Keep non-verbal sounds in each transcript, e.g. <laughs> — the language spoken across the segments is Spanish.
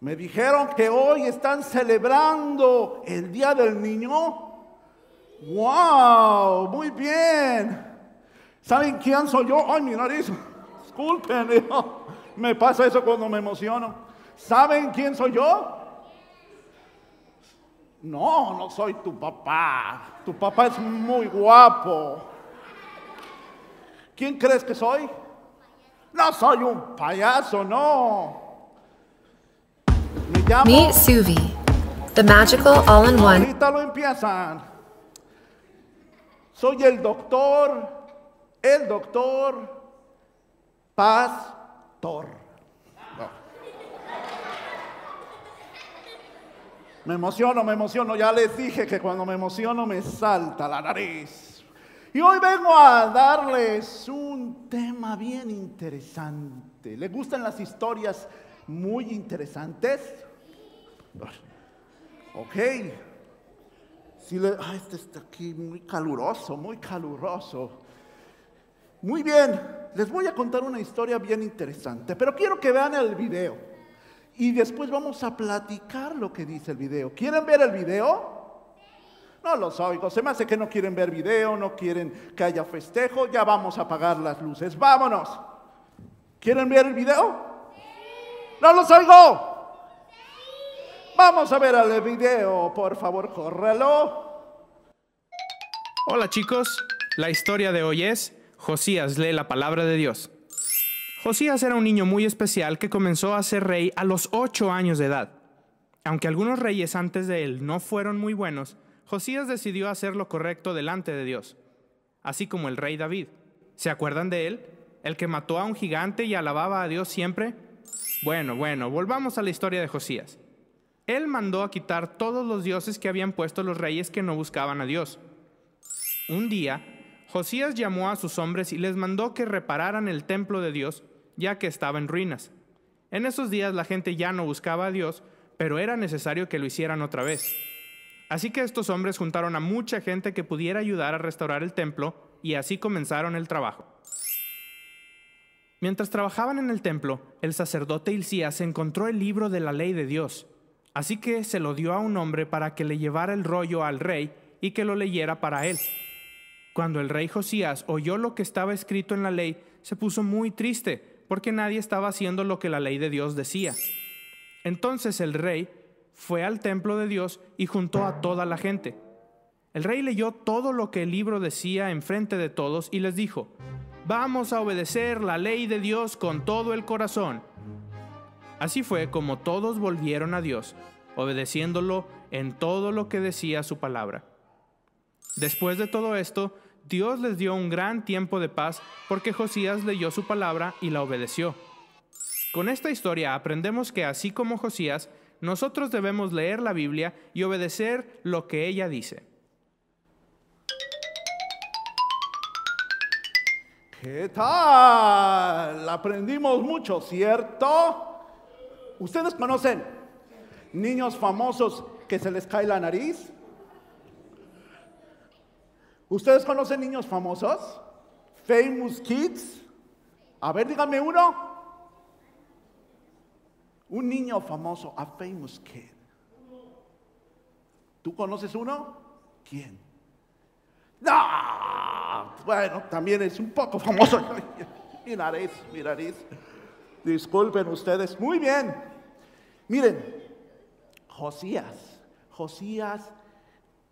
Me dijeron que hoy están celebrando el Día del Niño. ¡Wow! Muy bien. ¿Saben quién soy yo? ¡Ay, mi nariz! Disculpen, <laughs> me pasa eso cuando me emociono. ¿Saben quién soy yo? No, no soy tu papá. Tu papá es muy guapo. ¿Quién crees que soy? No soy un payaso, no. Me llamo. Meet Suvi, the magical all in one. Ahorita lo empiezan. Soy el doctor, el doctor Pastor. No. Me emociono, me emociono. Ya les dije que cuando me emociono me salta la nariz. Y hoy vengo a darles un tema bien interesante. ¿Les gustan las historias muy interesantes? Ok. Si le, ah, este está aquí muy caluroso, muy caluroso. Muy bien, les voy a contar una historia bien interesante, pero quiero que vean el video. Y después vamos a platicar lo que dice el video. ¿Quieren ver el video? No los oigo, se me hace que no quieren ver video, no quieren que haya festejo, ya vamos a apagar las luces, vámonos. ¿Quieren ver el video? No los oigo. Vamos a ver el video, por favor, córrelo. Hola chicos, la historia de hoy es Josías lee la palabra de Dios. Josías era un niño muy especial que comenzó a ser rey a los ocho años de edad. Aunque algunos reyes antes de él no fueron muy buenos, Josías decidió hacer lo correcto delante de Dios, así como el rey David. ¿Se acuerdan de él? ¿El que mató a un gigante y alababa a Dios siempre? Bueno, bueno, volvamos a la historia de Josías. Él mandó a quitar todos los dioses que habían puesto los reyes que no buscaban a Dios. Un día, Josías llamó a sus hombres y les mandó que repararan el templo de Dios, ya que estaba en ruinas. En esos días la gente ya no buscaba a Dios, pero era necesario que lo hicieran otra vez. Así que estos hombres juntaron a mucha gente que pudiera ayudar a restaurar el templo y así comenzaron el trabajo. Mientras trabajaban en el templo, el sacerdote Hilcías encontró el libro de la ley de Dios. Así que se lo dio a un hombre para que le llevara el rollo al rey y que lo leyera para él. Cuando el rey Josías oyó lo que estaba escrito en la ley, se puso muy triste, porque nadie estaba haciendo lo que la ley de Dios decía. Entonces el rey fue al templo de Dios y juntó a toda la gente. El rey leyó todo lo que el libro decía enfrente de todos y les dijo, Vamos a obedecer la ley de Dios con todo el corazón. Así fue como todos volvieron a Dios, obedeciéndolo en todo lo que decía su palabra. Después de todo esto, Dios les dio un gran tiempo de paz porque Josías leyó su palabra y la obedeció. Con esta historia aprendemos que así como Josías, nosotros debemos leer la Biblia y obedecer lo que ella dice. ¿Qué tal? Aprendimos mucho, ¿cierto? ¿Ustedes conocen niños famosos que se les cae la nariz? ¿Ustedes conocen niños famosos? Famous Kids. A ver, díganme uno. Un niño famoso, a famous kid. ¿Tú conoces uno? ¿Quién? No, bueno, también es un poco famoso. <laughs> mi nariz, mi nariz. Disculpen ustedes. Muy bien. Miren, Josías. Josías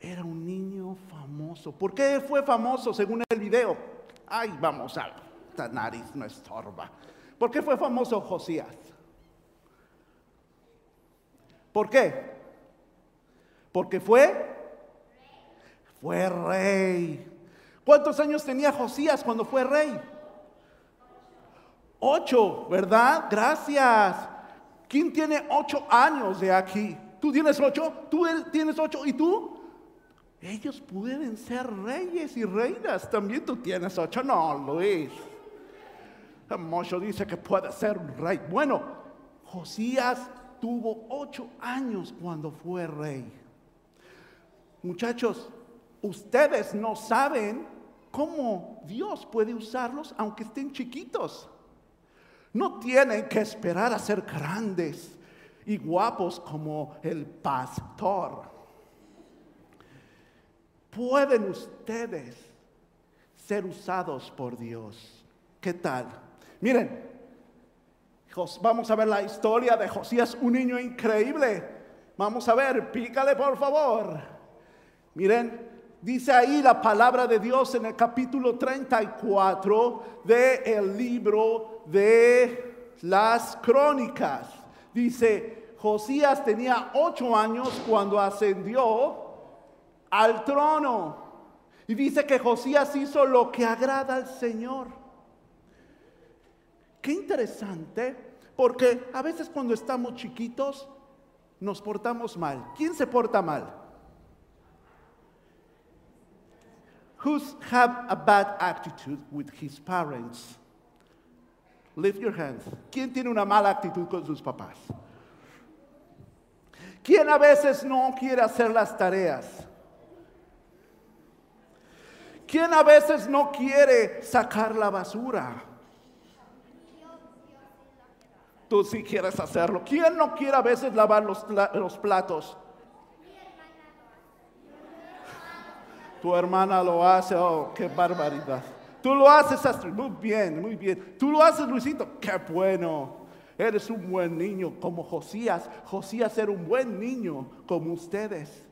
era un niño famoso. ¿Por qué fue famoso según el video? Ay, vamos a, esta nariz no estorba. ¿Por qué fue famoso Josías? ¿Por qué? Porque fue, fue rey. ¿Cuántos años tenía Josías cuando fue rey? Ocho, ¿verdad? Gracias. ¿Quién tiene ocho años de aquí? ¿Tú tienes ocho? ¿Tú tienes ocho? ¿Y tú? Ellos pueden ser reyes y reinas. También tú tienes ocho. No, Luis. Mocho dice que puede ser un rey. Bueno, Josías tuvo ocho años cuando fue rey. Muchachos, ustedes no saben cómo Dios puede usarlos aunque estén chiquitos. No tienen que esperar a ser grandes y guapos como el pastor. Pueden ustedes ser usados por Dios. ¿Qué tal? Miren, vamos a ver la historia de Josías, un niño increíble. Vamos a ver, pícale por favor. Miren, dice ahí la palabra de Dios en el capítulo 34 del libro de las crónicas. Dice, Josías tenía ocho años cuando ascendió al trono. Y dice que Josías hizo lo que agrada al Señor. Qué interesante, porque a veces cuando estamos chiquitos nos portamos mal. ¿Quién se porta mal? Who's have a bad attitude with his parents? Lift your hands. ¿Quién tiene una mala actitud con sus papás? ¿Quién a veces no quiere hacer las tareas? ¿Quién a veces no quiere sacar la basura? Tú sí quieres hacerlo. ¿Quién no quiere a veces lavar los, los platos? Tu hermana lo hace, oh, qué barbaridad. Tú lo haces, Astrid, muy bien, muy bien. Tú lo haces, Luisito, qué bueno. Eres un buen niño como Josías. Josías era un buen niño como ustedes.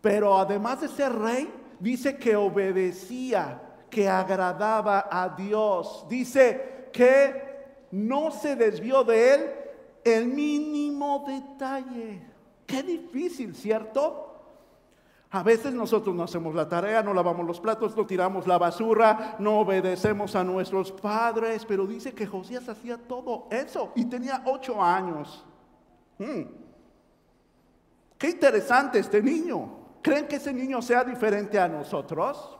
Pero además de ser rey, dice que obedecía, que agradaba a Dios. Dice que no se desvió de él el mínimo detalle. Qué difícil, ¿cierto? A veces nosotros no hacemos la tarea, no lavamos los platos, no tiramos la basura, no obedecemos a nuestros padres, pero dice que Josías hacía todo eso y tenía ocho años. Hmm. Qué interesante este niño. ¿Creen que ese niño sea diferente a nosotros?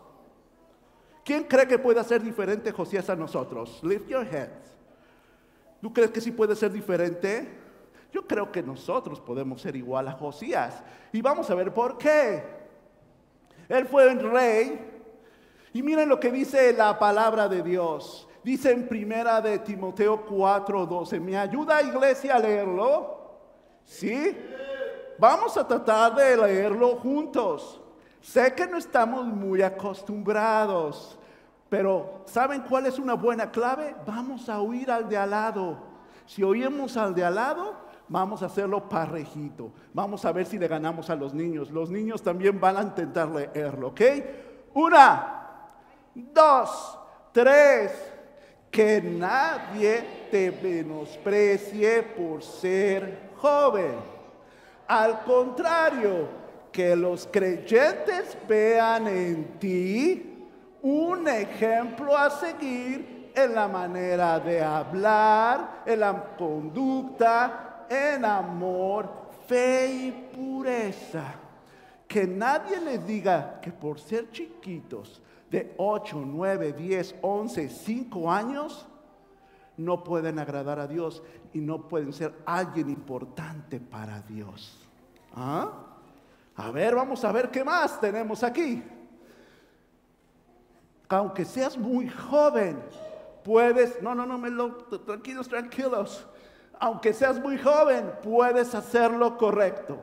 ¿Quién cree que pueda ser diferente Josías a nosotros? Lift your hands. ¿Tú crees que sí puede ser diferente? Yo creo que nosotros podemos ser igual a Josías. Y vamos a ver por qué. Él fue el rey. Y miren lo que dice la palabra de Dios. Dice en primera de Timoteo 4:12. ¿Me ayuda iglesia a leerlo? ¿Sí? Vamos a tratar de leerlo juntos. Sé que no estamos muy acostumbrados, pero ¿saben cuál es una buena clave? Vamos a oír al de al lado. Si oímos al de al lado, Vamos a hacerlo parejito. Vamos a ver si le ganamos a los niños. Los niños también van a intentar leerlo, ¿ok? Una, dos, tres. Que nadie te menosprecie por ser joven. Al contrario, que los creyentes vean en ti un ejemplo a seguir en la manera de hablar, en la conducta, en amor, fe y pureza. Que nadie les diga que por ser chiquitos de 8, 9, 10, 11, 5 años, no pueden agradar a Dios y no pueden ser alguien importante para Dios. ¿Ah? A ver, vamos a ver qué más tenemos aquí. Aunque seas muy joven, puedes, no, no, no, me lo, tranquilos, tranquilos aunque seas muy joven, puedes hacerlo correcto.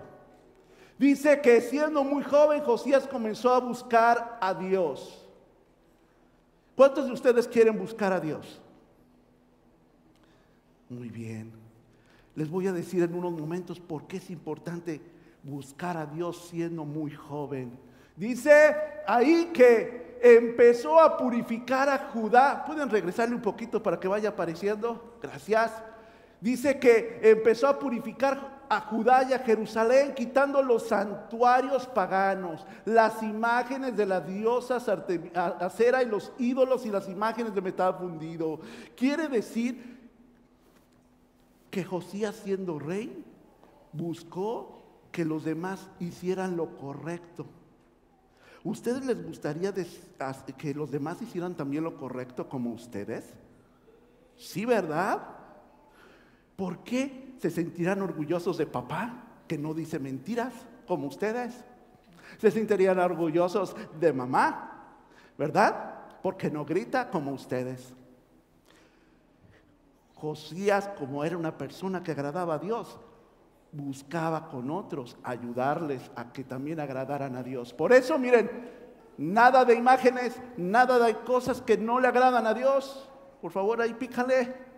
Dice que siendo muy joven, Josías comenzó a buscar a Dios. ¿Cuántos de ustedes quieren buscar a Dios? Muy bien. Les voy a decir en unos momentos por qué es importante buscar a Dios siendo muy joven. Dice ahí que empezó a purificar a Judá. ¿Pueden regresarle un poquito para que vaya apareciendo? Gracias. Dice que empezó a purificar a Judá y a Jerusalén, quitando los santuarios paganos, las imágenes de la diosa acera y los ídolos y las imágenes de metal fundido. Quiere decir que Josías siendo rey buscó que los demás hicieran lo correcto. ¿Ustedes les gustaría que los demás hicieran también lo correcto como ustedes? Sí, ¿verdad? ¿Por qué se sentirán orgullosos de papá que no dice mentiras como ustedes? Se sentirían orgullosos de mamá, ¿verdad? Porque no grita como ustedes. Josías, como era una persona que agradaba a Dios, buscaba con otros ayudarles a que también agradaran a Dios. Por eso, miren, nada de imágenes, nada de cosas que no le agradan a Dios. Por favor, ahí pícale.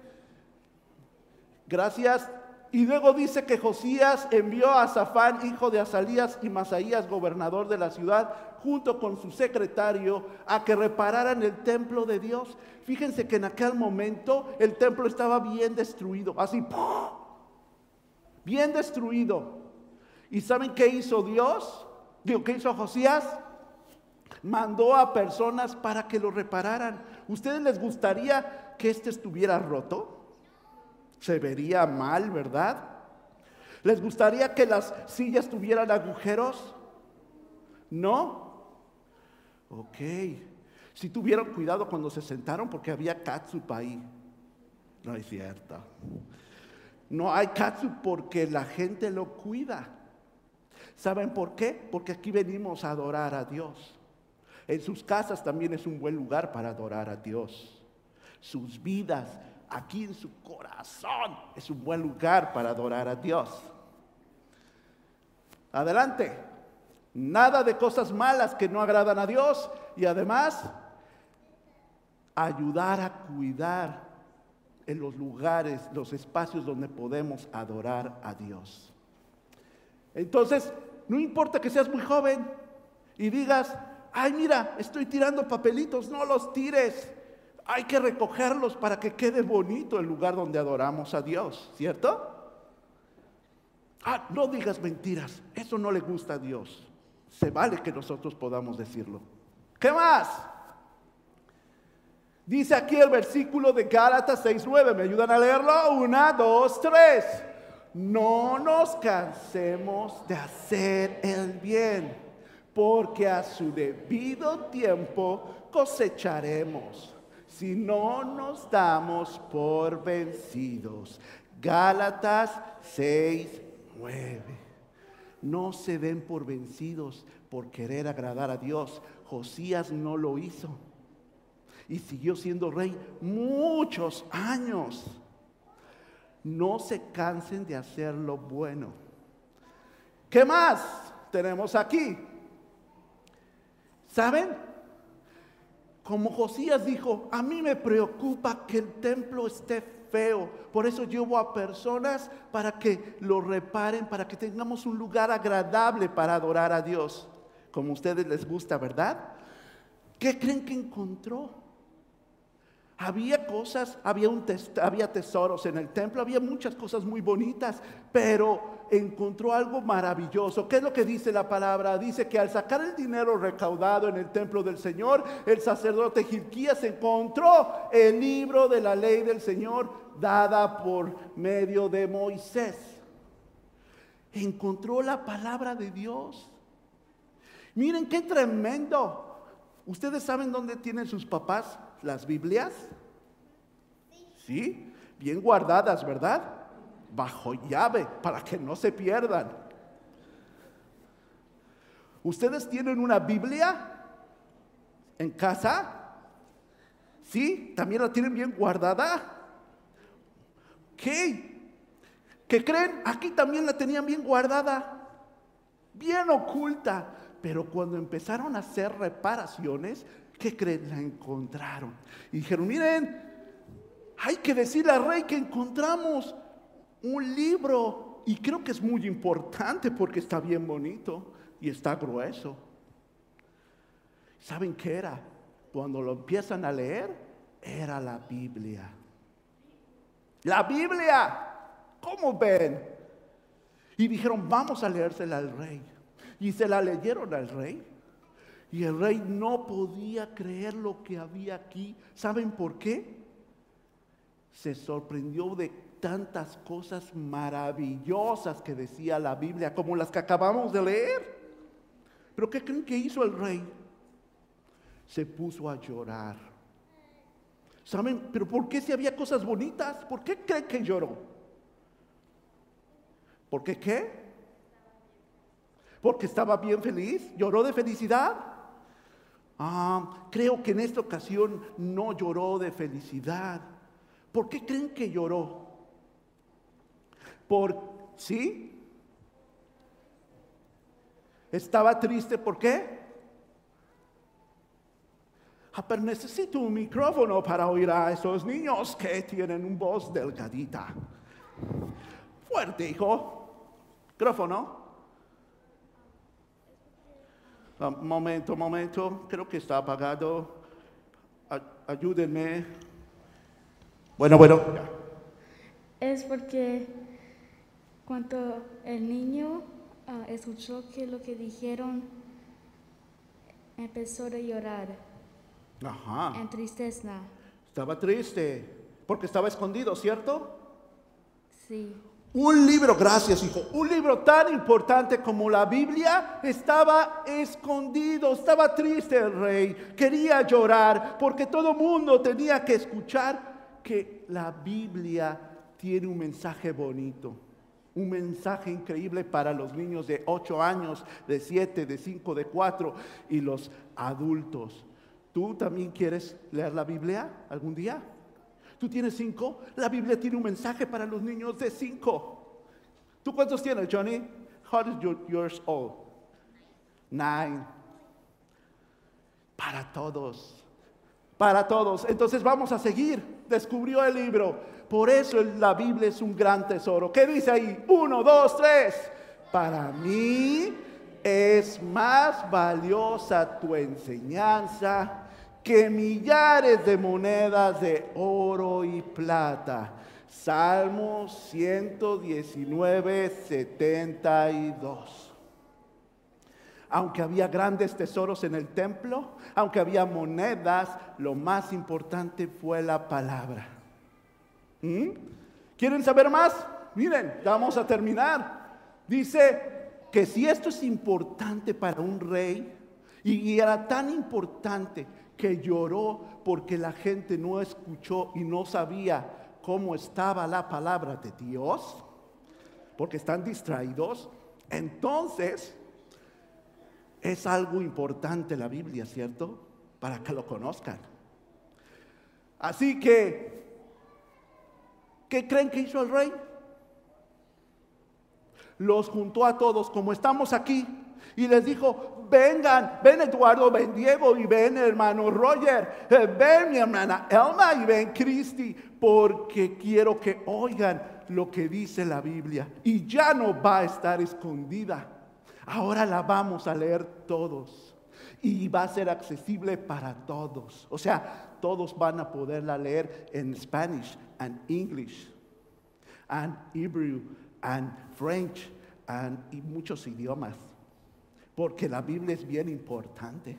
Gracias. Y luego dice que Josías envió a Zafán, hijo de Azalías, y Masaías, gobernador de la ciudad, junto con su secretario, a que repararan el templo de Dios. Fíjense que en aquel momento el templo estaba bien destruido, así, bien destruido. ¿Y saben qué hizo Dios? Digo, ¿qué hizo Josías? Mandó a personas para que lo repararan. ¿Ustedes les gustaría que este estuviera roto? Se vería mal, ¿verdad? ¿Les gustaría que las sillas tuvieran agujeros? ¿No? Ok. Si tuvieron cuidado cuando se sentaron porque había catsup ahí. No es cierto. No hay catsup porque la gente lo cuida. ¿Saben por qué? Porque aquí venimos a adorar a Dios. En sus casas también es un buen lugar para adorar a Dios. Sus vidas aquí en su corazón es un buen lugar para adorar a Dios. Adelante. Nada de cosas malas que no agradan a Dios y además ayudar a cuidar en los lugares, los espacios donde podemos adorar a Dios. Entonces, no importa que seas muy joven y digas, ay mira, estoy tirando papelitos, no los tires hay que recogerlos para que quede bonito el lugar donde adoramos a Dios, ¿cierto? Ah, no digas mentiras, eso no le gusta a Dios. Se vale que nosotros podamos decirlo. ¿Qué más? Dice aquí el versículo de Gálatas 6:9, ¿me ayudan a leerlo? Una, dos, tres. No nos cansemos de hacer el bien, porque a su debido tiempo cosecharemos si no nos damos por vencidos. Gálatas 6, 9. No se den por vencidos por querer agradar a Dios. Josías no lo hizo. Y siguió siendo rey muchos años. No se cansen de hacer lo bueno. ¿Qué más tenemos aquí? ¿Saben? Como Josías dijo, a mí me preocupa que el templo esté feo. Por eso llevo a personas para que lo reparen, para que tengamos un lugar agradable para adorar a Dios. Como a ustedes les gusta, ¿verdad? ¿Qué creen que encontró? Había cosas, había, un había tesoros en el templo, había muchas cosas muy bonitas, pero encontró algo maravilloso. ¿Qué es lo que dice la palabra? Dice que al sacar el dinero recaudado en el templo del Señor, el sacerdote Gilquías encontró el libro de la ley del Señor dada por medio de Moisés. Encontró la palabra de Dios. Miren qué tremendo. ¿Ustedes saben dónde tienen sus papás las Biblias? Sí, bien guardadas, ¿verdad? Bajo llave para que no se pierdan. ¿Ustedes tienen una Biblia en casa? ¿Sí? ¿También la tienen bien guardada? ¿Qué? ¿Qué creen? Aquí también la tenían bien guardada, bien oculta. Pero cuando empezaron a hacer reparaciones, ¿qué creen? La encontraron. Y dijeron, miren, hay que decirle al rey que encontramos un libro. Y creo que es muy importante porque está bien bonito y está grueso. ¿Saben qué era? Cuando lo empiezan a leer, era la Biblia. La Biblia. ¿Cómo ven? Y dijeron, vamos a leérsela al rey. Y se la leyeron al rey. Y el rey no podía creer lo que había aquí. ¿Saben por qué? Se sorprendió de tantas cosas maravillosas que decía la Biblia, como las que acabamos de leer. Pero ¿qué creen que hizo el rey? Se puso a llorar. ¿Saben? Pero ¿por qué si había cosas bonitas? ¿Por qué creen que lloró? ¿Por qué qué? Porque estaba bien feliz. ¿Lloró de felicidad? Ah, creo que en esta ocasión no lloró de felicidad. ¿Por qué creen que lloró? Por, ¿sí? Estaba triste, ¿por qué? Ah, pero necesito un micrófono para oír a esos niños que tienen un voz delgadita. Fuerte, hijo. Micrófono. Ah, momento, momento. Creo que está apagado. Ayúdenme. Bueno, bueno. Es porque cuando el niño ah, escuchó que lo que dijeron, empezó a llorar Ajá. en tristeza. Estaba triste porque estaba escondido, ¿cierto? Sí, Un libro, gracias hijo, un libro tan importante como la Biblia estaba escondido, estaba triste el rey, quería llorar porque todo mundo tenía que escuchar que la Biblia tiene un mensaje bonito, un mensaje increíble para los niños de 8 años, de 7, de 5, de 4 y los adultos. ¿Tú también quieres leer la Biblia algún día? Tú tienes cinco, la Biblia tiene un mensaje para los niños de cinco. ¿Tú cuántos tienes, Johnny? How is your, yours old? Nine. Para todos. Para todos. Entonces vamos a seguir. Descubrió el libro. Por eso la Biblia es un gran tesoro. ¿Qué dice ahí? Uno, dos, tres. Para mí es más valiosa tu enseñanza que millares de monedas de oro y plata. Salmo 119, 72. Aunque había grandes tesoros en el templo, aunque había monedas, lo más importante fue la palabra. ¿Mm? ¿Quieren saber más? Miren, ya vamos a terminar. Dice que si esto es importante para un rey, y era tan importante que lloró porque la gente no escuchó y no sabía cómo estaba la palabra de Dios, porque están distraídos, entonces es algo importante la Biblia, ¿cierto? Para que lo conozcan. Así que, ¿qué creen que hizo el rey? Los juntó a todos, como estamos aquí, y les dijo, vengan, ven Eduardo, ven Diego y ven hermano Roger, eh, ven mi hermana Elma y ven Cristi, porque quiero que oigan lo que dice la Biblia. Y ya no va a estar escondida. Ahora la vamos a leer todos. Y va a ser accesible para todos. O sea, todos van a poderla leer en Spanish and English and Hebrew and French and, y muchos idiomas. Porque la Biblia es bien importante.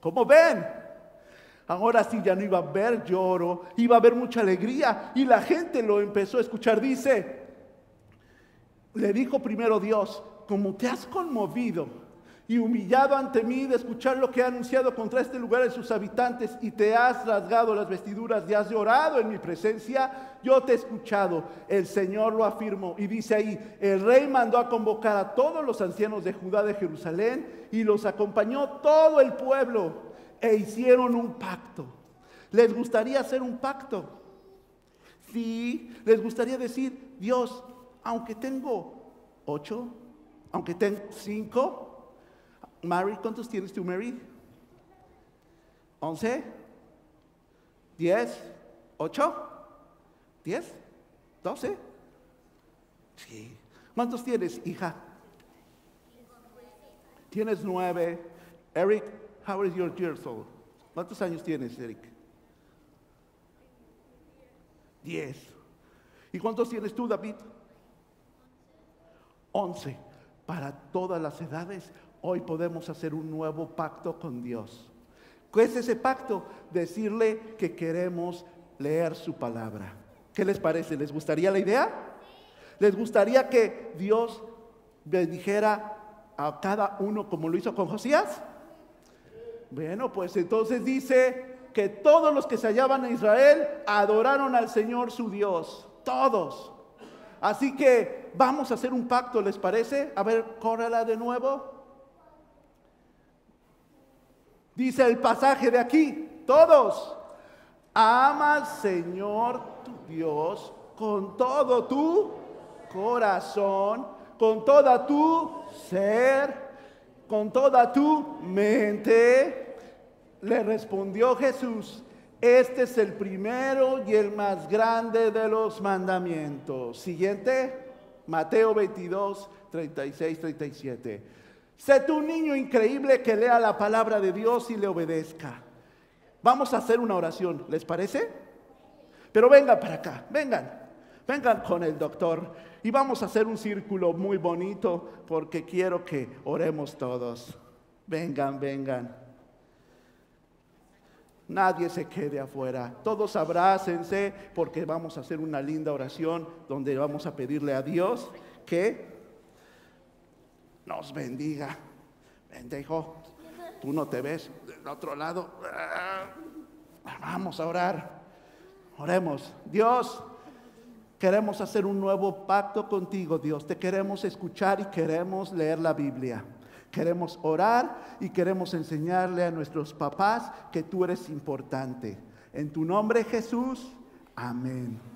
Como ven, ahora sí ya no iba a haber lloro, iba a haber mucha alegría y la gente lo empezó a escuchar. Dice, le dijo primero Dios, como te has conmovido y humillado ante mí de escuchar lo que he anunciado contra este lugar y sus habitantes y te has rasgado las vestiduras y has llorado en mi presencia, yo te he escuchado. El Señor lo afirmó y dice ahí, el rey mandó a convocar a todos los ancianos de Judá de Jerusalén y los acompañó todo el pueblo e hicieron un pacto. ¿Les gustaría hacer un pacto? Sí, les gustaría decir, Dios, aunque tengo ocho, aunque tengo cinco, Mary, ¿cuántos tienes tú, Mary? ¿Once? ¿Diez? ¿Ocho? ¿Diez? ¿Doce? Sí. ¿Cuántos tienes, hija? Tienes nueve. Eric, how is your years old? ¿Cuántos años tienes, Eric? Diez. ¿Y cuántos tienes tú, David? Once. Para todas las edades, hoy podemos hacer un nuevo pacto con Dios. ¿Qué es ese pacto? Decirle que queremos leer su palabra. ¿Qué les parece? ¿Les gustaría la idea? ¿Les gustaría que Dios bendijera a cada uno como lo hizo con Josías? Bueno, pues entonces dice que todos los que se hallaban en Israel adoraron al Señor su Dios. Todos. Así que vamos a hacer un pacto, ¿les parece? A ver, córrela de nuevo. Dice el pasaje de aquí, todos, ama al Señor tu Dios con todo tu corazón, con toda tu ser con toda tu mente. Le respondió Jesús, este es el primero y el más grande de los mandamientos. Siguiente, Mateo 22, 36, 37. Sé tú un niño increíble que lea la palabra de Dios y le obedezca. Vamos a hacer una oración, ¿les parece? Pero vengan para acá, vengan, vengan con el doctor y vamos a hacer un círculo muy bonito porque quiero que oremos todos. Vengan, vengan. Nadie se quede afuera. Todos abrácense porque vamos a hacer una linda oración donde vamos a pedirle a Dios que nos bendiga. Bendijo, tú no te ves del otro lado. Vamos a orar. Oremos. Dios, queremos hacer un nuevo pacto contigo, Dios. Te queremos escuchar y queremos leer la Biblia. Queremos orar y queremos enseñarle a nuestros papás que tú eres importante. En tu nombre, Jesús. Amén.